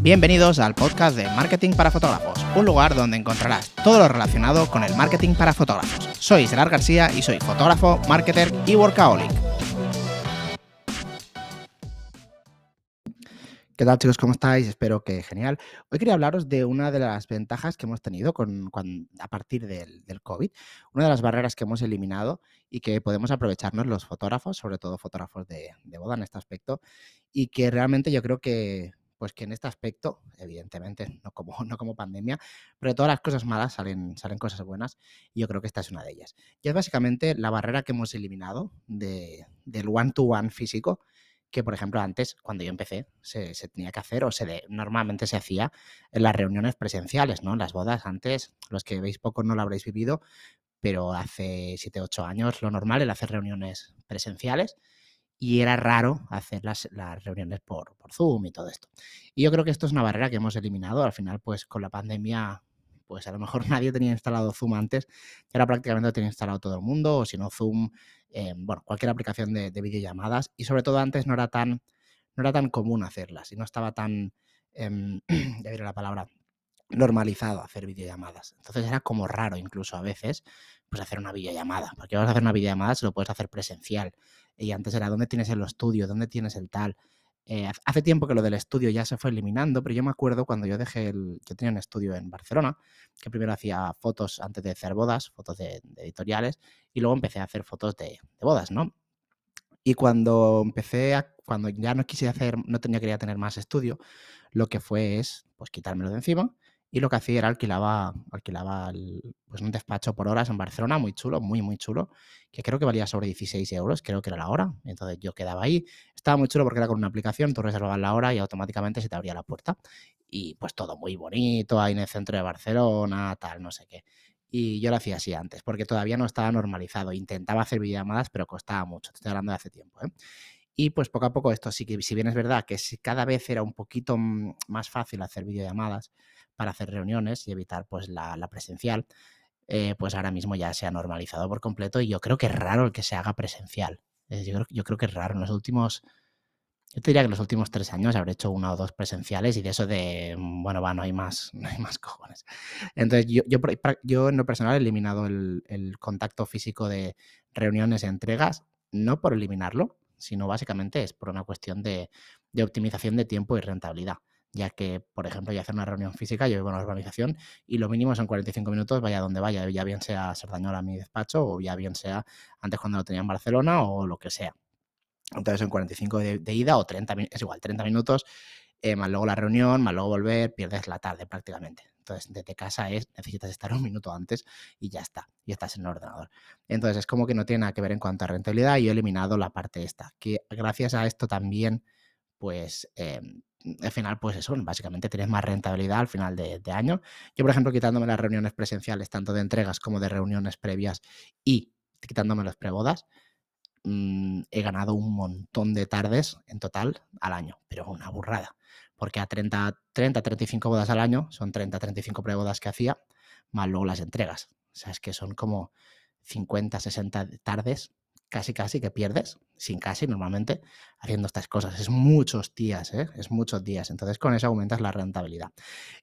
Bienvenidos al podcast de Marketing para Fotógrafos, un lugar donde encontrarás todo lo relacionado con el marketing para fotógrafos. Soy Gerard García y soy fotógrafo, marketer y workaholic. ¿Qué tal chicos? ¿Cómo estáis? Espero que genial. Hoy quería hablaros de una de las ventajas que hemos tenido con, a partir del, COVID, una de las barreras que hemos eliminado y que podemos aprovecharnos los fotógrafos, sobre todo fotógrafos de, boda en este aspecto, y que realmente yo creo que, pues que en este aspecto, evidentemente, no como, no como pandemia, pero de todas las cosas malas salen, salen cosas buenas y yo creo que esta es una de ellas. Y es básicamente la barrera que hemos eliminado de, del one-to-one físico que, por ejemplo, antes, cuando yo empecé, se, tenía que hacer o se normalmente se hacía en las reuniones presenciales, ¿no? Las bodas antes, los que veis poco no lo habréis vivido, pero hace 7, 8 años lo normal era hacer reuniones presenciales y era raro hacer las, las reuniones por, por, Zoom y todo esto. Y yo creo que esto es una barrera que hemos eliminado. Al final, pues con la pandemia, pues a lo mejor nadie tenía instalado Zoom antes, ahora prácticamente lo tiene instalado todo el mundo, o si no Zoom eh, bueno, cualquier aplicación de, videollamadas y sobre todo antes no era tan, no era tan común hacerlas y no estaba tan, eh, ya diré la palabra, normalizado hacer videollamadas. Entonces era como raro incluso a veces pues hacer una videollamada, porque vas a hacer una videollamada se lo puedes hacer presencial y antes era dónde tienes el estudio, dónde tienes el tal. Eh, hace tiempo que lo del estudio ya se fue eliminando, pero yo me acuerdo cuando yo dejé el. Yo tenía un estudio en Barcelona, que primero hacía fotos antes de hacer bodas, fotos de, editoriales, y luego empecé a hacer fotos de, bodas, ¿no? Y cuando empecé a. Cuando ya no quise hacer, no tenía quería tener más estudio, lo que fue es pues quitármelo de encima y lo que hacía era alquilaba, alquilaba pues un despacho por horas en Barcelona, muy chulo, muy, muy chulo, que creo que valía sobre 16 euros, creo que era la hora. Entonces yo quedaba ahí. Estaba muy chulo porque era con una aplicación, tú reservabas la hora y automáticamente se te abría la puerta. Y pues todo muy bonito, ahí en el centro de Barcelona, tal, no sé qué. Y yo lo hacía así antes, porque todavía no estaba normalizado. Intentaba hacer videollamadas, pero costaba mucho. Te estoy hablando de hace tiempo. ¿eh? Y pues poco a poco esto sí que, si bien es verdad que cada vez era un poquito más fácil hacer videollamadas, para hacer reuniones y evitar pues la, presencial, eh, pues ahora mismo ya se ha normalizado por completo y yo creo que es raro el que se haga presencial. yo, creo, que es raro. En los últimos, yo te diría que en los últimos tres años habré hecho una o dos presenciales y de eso de, mm, bueno, va, no hay más, no hay más cojones. Entonces yo, yo, yo en lo personal he eliminado el, contacto físico de reuniones entregas, no por eliminarlo, sino básicamente es por una cuestión de, de optimización de tiempo y rentabilidad ya que, por ejemplo, yo hacer una reunión física, yo vivo en una organización y lo mínimo son 45 minutos, vaya donde vaya, ya bien sea Sardañola a mi despacho o ya bien sea antes cuando lo tenía en Barcelona o lo que sea. Entonces son 45 de, ida o 30, es igual, 30 minutos, eh, más luego la reunión, más luego volver, pierdes la tarde prácticamente. Entonces, desde casa es, necesitas estar un minuto antes y ya está, y estás en el ordenador. Entonces, es como que no tiene nada que ver en cuanto a rentabilidad y he eliminado la parte esta, que gracias a esto también, pues, em, al final, pues eso, básicamente tienes más rentabilidad al final de, año. Yo, por ejemplo, quitándome las reuniones presenciales, tanto de entregas como de reuniones previas y quitándome las prebodas, mm, he ganado un montón de tardes en total al año, pero una burrada. Porque a 30, 30 35 bodas al año, son 30, 35 prebodas que hacía, más luego las entregas. O sea, es que son como 50, 60 tardes casi casi que pierdes, sin casi normalmente, haciendo estas cosas. Es muchos días, ¿eh? es muchos días. Entonces con eso aumentas la rentabilidad.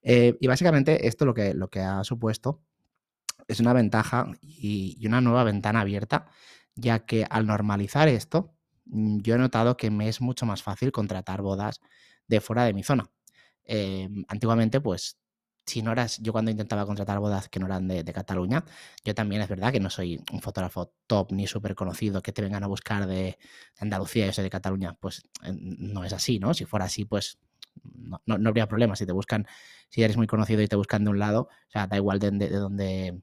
Eh, y básicamente esto lo que, lo que ha supuesto es una ventaja y, una nueva ventana abierta, ya que al normalizar esto, mm, yo he notado que me es mucho más fácil contratar bodas de fuera de mi zona. Em, antiguamente, pues si no eras, yo cuando intentaba contratar bodas que no eran de, Cataluña, yo también es verdad que no soy un fotógrafo top ni súper conocido que te vengan a buscar de, Andalucía, yo soy de Cataluña, pues no es así, ¿no? Si fuera así, pues no, no, habría problema. Si te buscan, si eres muy conocido y te buscan de un lado, o sea, da igual de, de, donde,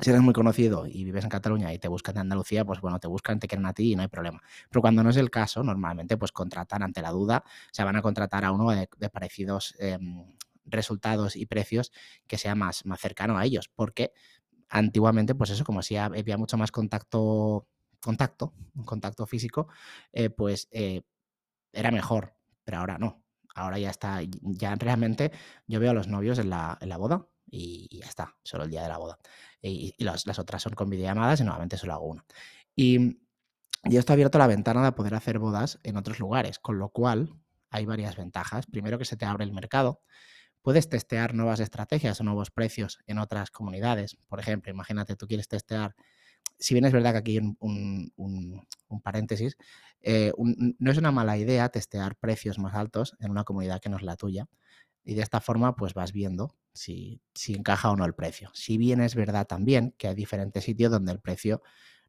si eres muy conocido y vives en Cataluña y te buscan de Andalucía, pues bueno, te buscan, te quieren a ti y no hay problema. Pero cuando no es el caso, normalmente pues contratan ante la duda, o sea, van a contratar a uno de, parecidos em, resultados y precios que sea más, más cercano a ellos, porque antiguamente, pues eso, como si había mucho más contacto, contacto, contacto físico, eh, pues eh, era mejor, pero ahora no. Ahora ya está, ya realmente yo veo a los novios en la, en la boda y, ya está, solo el día de la boda. Y, las otras son con videollamadas y nuevamente solo hago una. Y, y esto ha abierto la ventana de poder hacer bodas en otros lugares, con lo cual hay varias ventajas. Primero que se te abre el mercado. Puedes testear nuevas estrategias o nuevos precios en otras comunidades. Por ejemplo, imagínate, tú quieres testear si bien es verdad que aquí hay un, paréntesis, eh, no es una mala idea testear precios más altos en una comunidad que no es la tuya. Y de esta forma, pues vas viendo si, si encaja o no el precio. Si bien es verdad también que hay diferentes sitios donde el precio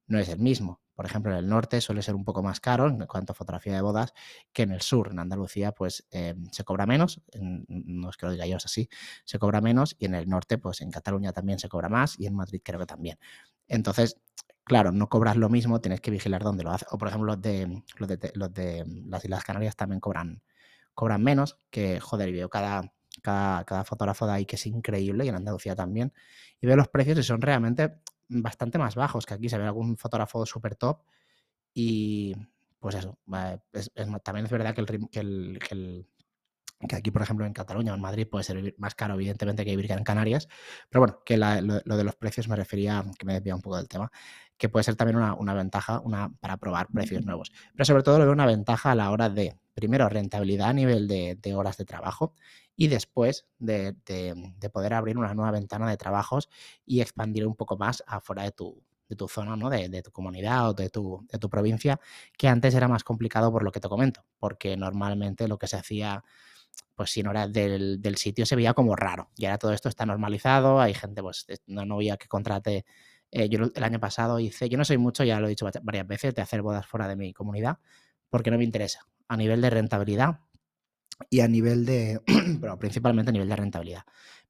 no es el mismo. Por ejemplo, en el norte suele ser un poco más caro en cuanto a fotografía de bodas que en el sur. En Andalucía, pues eh, se cobra menos, no es que lo diga yo, es así, se cobra menos y en el norte, pues en Cataluña también se cobra más y en Madrid creo que también. Entonces, claro, no cobras lo mismo, tienes que vigilar dónde lo haces. O por ejemplo, los de, las Islas Canarias también cobran, cobran menos, que joder, veo cada, cada, cada fotógrafo de ahí que es increíble y en Andalucía también. Y veo los precios y son realmente bastante más bajos que aquí. Se ve algún fotógrafo súper top y pues eso, también es verdad que el, que el, que aquí, por ejemplo, en Cataluña o en Madrid puede ser más caro, evidentemente, que vivir en Canarias, pero bueno, que lo, de los precios me refería, que me desvía un poco del tema, que puede ser también una, ventaja una, para probar precios nuevos. Pero sobre todo lo veo una ventaja a la hora de, primero, rentabilidad a nivel de, horas de trabajo y después de, poder abrir una nueva ventana de trabajos y expandir un poco más afuera de tu, de tu zona, ¿no? de, tu comunidad o de tu, de tu provincia, que antes era más complicado por lo que te comento, porque normalmente lo que se hacía pues si no era del, sitio se veía como raro. Y ahora todo esto está normalizado, hay gente, pues una novia que contrate. Eh, yo el año pasado hice, yo no soy mucho, ya lo he dicho varias veces, de hacer bodas fuera de mi comunidad, porque no me interesa. A nivel de rentabilidad y a nivel de, pero principalmente a nivel de rentabilidad.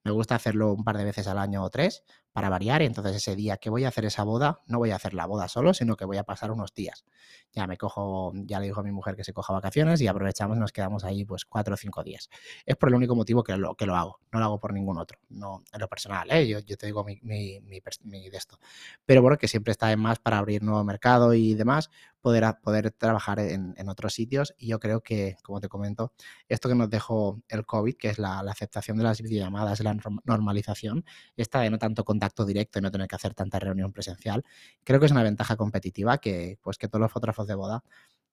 Me gusta hacerlo un par de veces al año o tres para variar y entonces ese día que voy a hacer esa boda, no voy a hacer la boda solo, sino que voy a pasar unos días. Ya me cojo, ya le dijo a mi mujer que se coja vacaciones y aprovechamos nos quedamos ahí pues cuatro o cinco días. Es por el único motivo que lo, que lo hago, no lo hago por ningún otro, no en lo personal, ¿eh? yo, yo te digo mi, mi, mi, de esto. Pero bueno, que siempre está en más para abrir nuevo mercado y demás, poder, poder trabajar en, en, otros sitios y yo creo que, como te comento, esto que nos dejó el COVID, que es la, la aceptación de las videollamadas, la normalización, esta de no tanto contacto directo y no tener que hacer tanta reunión presencial, creo que es una ventaja competitiva que, pues, que todos los fotógrafos de boda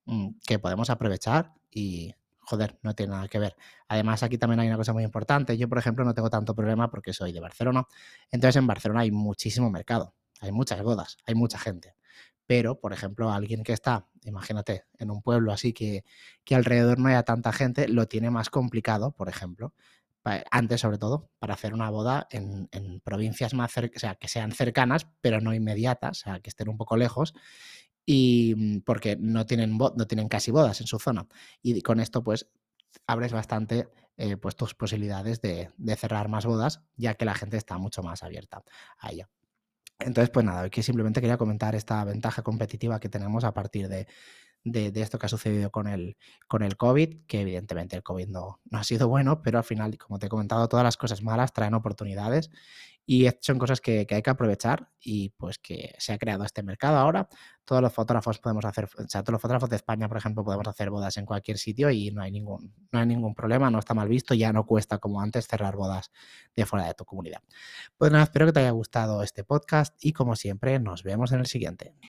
mm, que podemos aprovechar y, joder, no tiene nada que ver. Además, aquí también hay una cosa muy importante. Yo, por ejemplo, no tengo tanto problema porque soy de Barcelona. Entonces, en Barcelona hay muchísimo mercado, hay muchas bodas, hay mucha gente. Pero, por ejemplo, alguien que está, imagínate, en un pueblo así que, que alrededor no haya tanta gente, lo tiene más complicado, por ejemplo, antes sobre todo, para hacer una boda en, provincias más cercanas, o sea, que sean cercanas, pero no inmediatas, o sea, que estén un poco lejos, y mm, porque no tienen, no tienen casi bodas en su zona. Y con esto, pues, abres bastante eh, pues, tus posibilidades de, de, cerrar más bodas, ya que la gente está mucho más abierta a ella. Entonces, pues nada, aquí simplemente quería comentar esta ventaja competitiva que tenemos a partir de, de, esto que ha sucedido con el, con el COVID, que evidentemente el COVID no, ha sido bueno, pero al final, como te he comentado, todas las cosas malas traen oportunidades y son cosas que, hay que aprovechar y pues que se ha creado este mercado ahora. Todos los fotógrafos podemos hacer, o sea, todos los fotógrafos de España, por ejemplo, podemos hacer bodas en cualquier sitio y no hay ningún, no hay ningún problema, no está mal visto, ya no cuesta como antes cerrar bodas de fuera de tu comunidad. Pues nada, espero que te haya gustado este podcast y como siempre nos vemos en el siguiente.